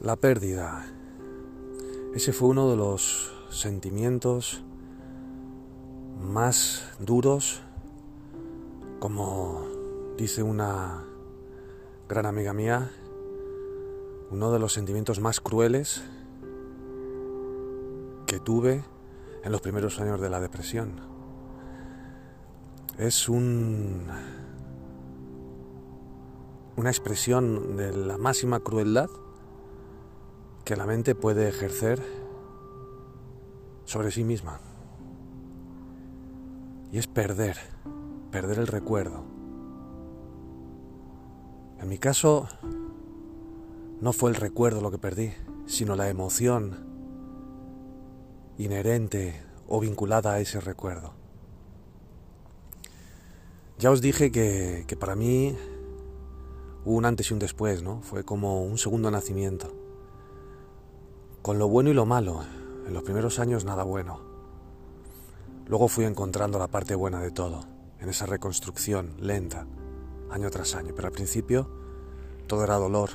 La pérdida. Ese fue uno de los sentimientos más duros, como dice una gran amiga mía, uno de los sentimientos más crueles que tuve en los primeros años de la depresión. Es un, una expresión de la máxima crueldad que la mente puede ejercer sobre sí misma. Y es perder, perder el recuerdo. En mi caso, no fue el recuerdo lo que perdí, sino la emoción inherente o vinculada a ese recuerdo. Ya os dije que, para mí hubo un antes y un después, ¿no? Fue como un segundo nacimiento con lo bueno y lo malo. En los primeros años nada bueno. Luego fui encontrando la parte buena de todo, en esa reconstrucción lenta, año tras año. Pero al principio todo era dolor,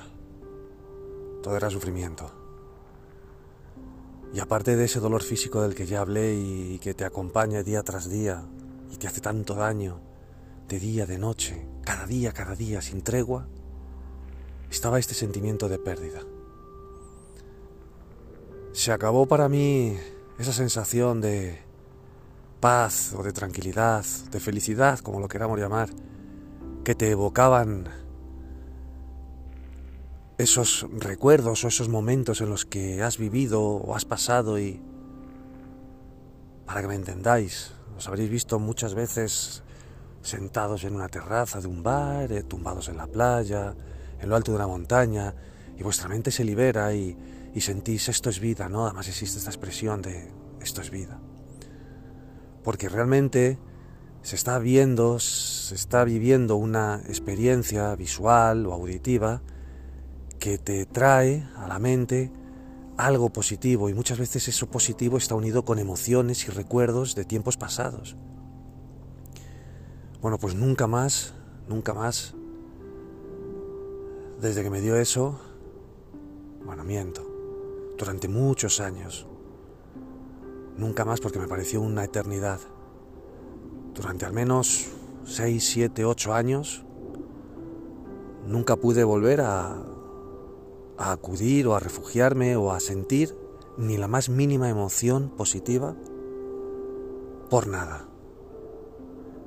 todo era sufrimiento. Y aparte de ese dolor físico del que ya hablé y que te acompaña día tras día y te hace tanto daño, de día, de noche, cada día, cada día, sin tregua, estaba este sentimiento de pérdida se acabó para mí esa sensación de paz o de tranquilidad, de felicidad, como lo queramos llamar, que te evocaban esos recuerdos o esos momentos en los que has vivido o has pasado y para que me entendáis, os habréis visto muchas veces sentados en una terraza de un bar, eh, tumbados en la playa, en lo alto de una montaña, y vuestra mente se libera y, y sentís esto es vida, ¿no? Además existe esta expresión de esto es vida. Porque realmente se está viendo, se está viviendo una experiencia visual o auditiva que te trae a la mente algo positivo y muchas veces eso positivo está unido con emociones y recuerdos de tiempos pasados. Bueno, pues nunca más, nunca más, desde que me dio eso, bueno, miento durante muchos años. Nunca más porque me pareció una eternidad. Durante al menos 6, 7, 8 años, nunca pude volver a, acudir o a refugiarme o a sentir ni la más mínima emoción positiva por nada.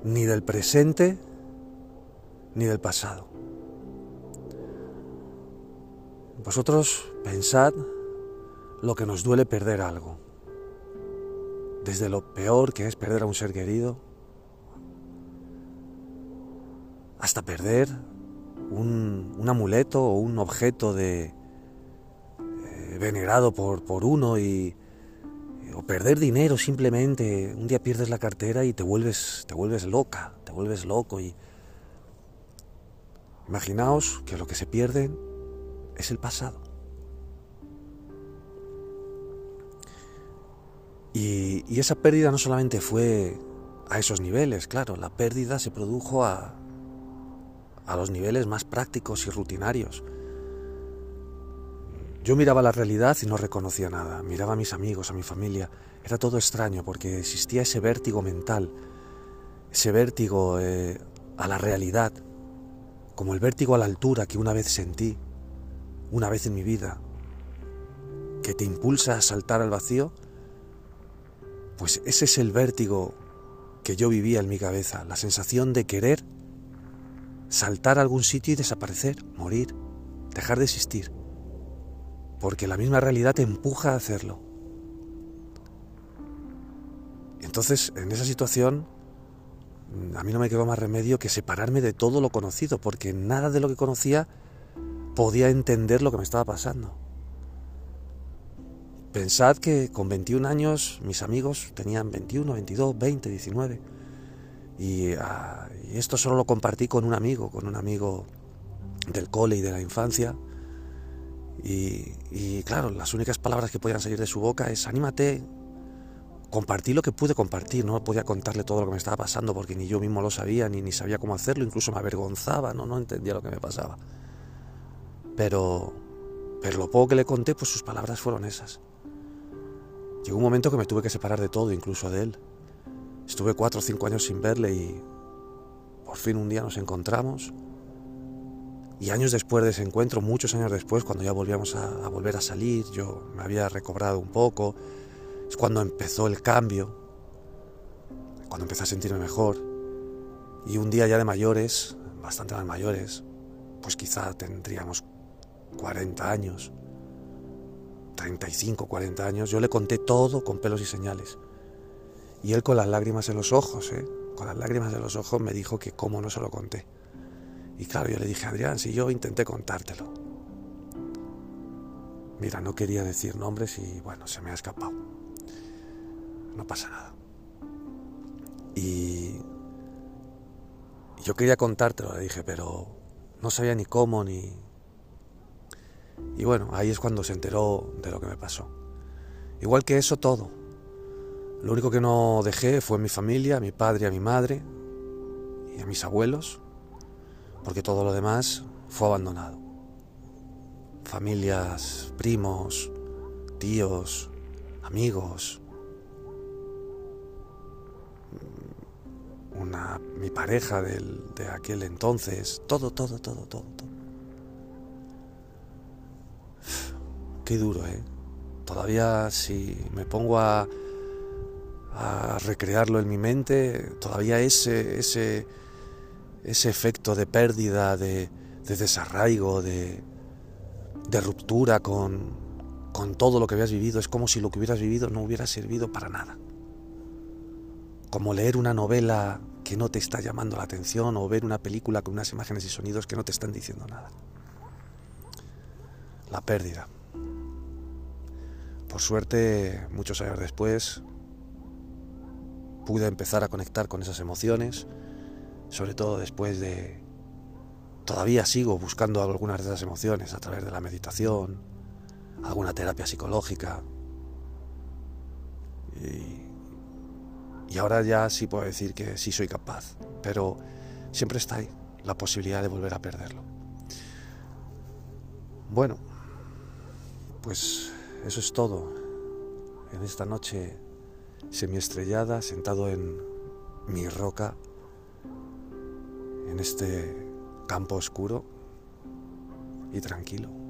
Ni del presente ni del pasado. Vosotros pensad lo que nos duele perder algo. Desde lo peor que es perder a un ser querido, hasta perder un, amuleto o un objeto de eh, venerado por, por uno y, o perder dinero simplemente. Un día pierdes la cartera y te vuelves, te vuelves loca, te vuelves loco y imaginaos que lo que se pierde es el pasado. Y, esa pérdida no solamente fue a esos niveles, claro, la pérdida se produjo a, a los niveles más prácticos y rutinarios. Yo miraba la realidad y no reconocía nada, miraba a mis amigos, a mi familia, era todo extraño porque existía ese vértigo mental, ese vértigo eh, a la realidad, como el vértigo a la altura que una vez sentí, una vez en mi vida, que te impulsa a saltar al vacío pues ese es el vértigo que yo vivía en mi cabeza, la sensación de querer saltar a algún sitio y desaparecer, morir, dejar de existir, porque la misma realidad te empuja a hacerlo. Entonces, en esa situación, a mí no me quedó más remedio que separarme de todo lo conocido, porque nada de lo que conocía podía entender lo que me estaba pasando. Pensad que con 21 años mis amigos tenían 21, 22, 20, 19. Y, esto solo lo compartí con un amigo, con un amigo del cole y de la infancia. Y, claro, las únicas palabras que podían salir de su boca es anímate. Compartí lo que pude compartir, no podía contarle todo lo que me estaba pasando porque ni yo mismo lo sabía, ni, ni sabía cómo hacerlo, incluso me avergonzaba, no, no entendía lo que me pasaba. Pero Pero lo poco que le conté, pues sus palabras fueron esas. Llegó un momento que me tuve que separar de todo, incluso de él. Estuve cuatro o cinco años sin verle y por fin un día nos encontramos. Y años después de ese encuentro, muchos años después, cuando ya volvíamos a, a volver a salir, yo me había recobrado un poco, es cuando empezó el cambio, cuando empecé a sentirme mejor. Y un día ya de mayores, bastante más mayores, pues quizá tendríamos 40 años, 35, 40 años, yo le conté todo con pelos y señales. Y él con las lágrimas en los ojos, ¿eh? con las lágrimas en los ojos me dijo que cómo no se lo conté. Y claro, yo le dije, Adrián, si yo intenté contártelo. Mira, no quería decir nombres y bueno, se me ha escapado. No pasa nada. Y yo quería contártelo, le dije, pero no sabía ni cómo ni... Y bueno, ahí es cuando se enteró de lo que me pasó. Igual que eso todo. Lo único que no dejé fue mi familia, mi padre, a mi madre y a mis abuelos, porque todo lo demás fue abandonado. Familias, primos, tíos, amigos, una, mi pareja del, de aquel entonces, todo, todo, todo, todo, Qué duro, ¿eh? Todavía si me pongo a, recrearlo en mi mente, todavía ese, ese, ese efecto de pérdida, de, de desarraigo, de, de ruptura con, con todo lo que habías vivido, es como si lo que hubieras vivido no hubiera servido para nada como leer una novela que no te está llamando la atención o ver una película con unas imágenes y sonidos que no te están diciendo nada. La pérdida. Por suerte, muchos años después, pude empezar a conectar con esas emociones, sobre todo después de... Todavía sigo buscando algunas de esas emociones a través de la meditación, alguna terapia psicológica. Y ahora ya sí puedo decir que sí soy capaz, pero siempre está ahí la posibilidad de volver a perderlo. Bueno, pues eso es todo. En esta noche semiestrellada, sentado en mi roca, en este campo oscuro y tranquilo.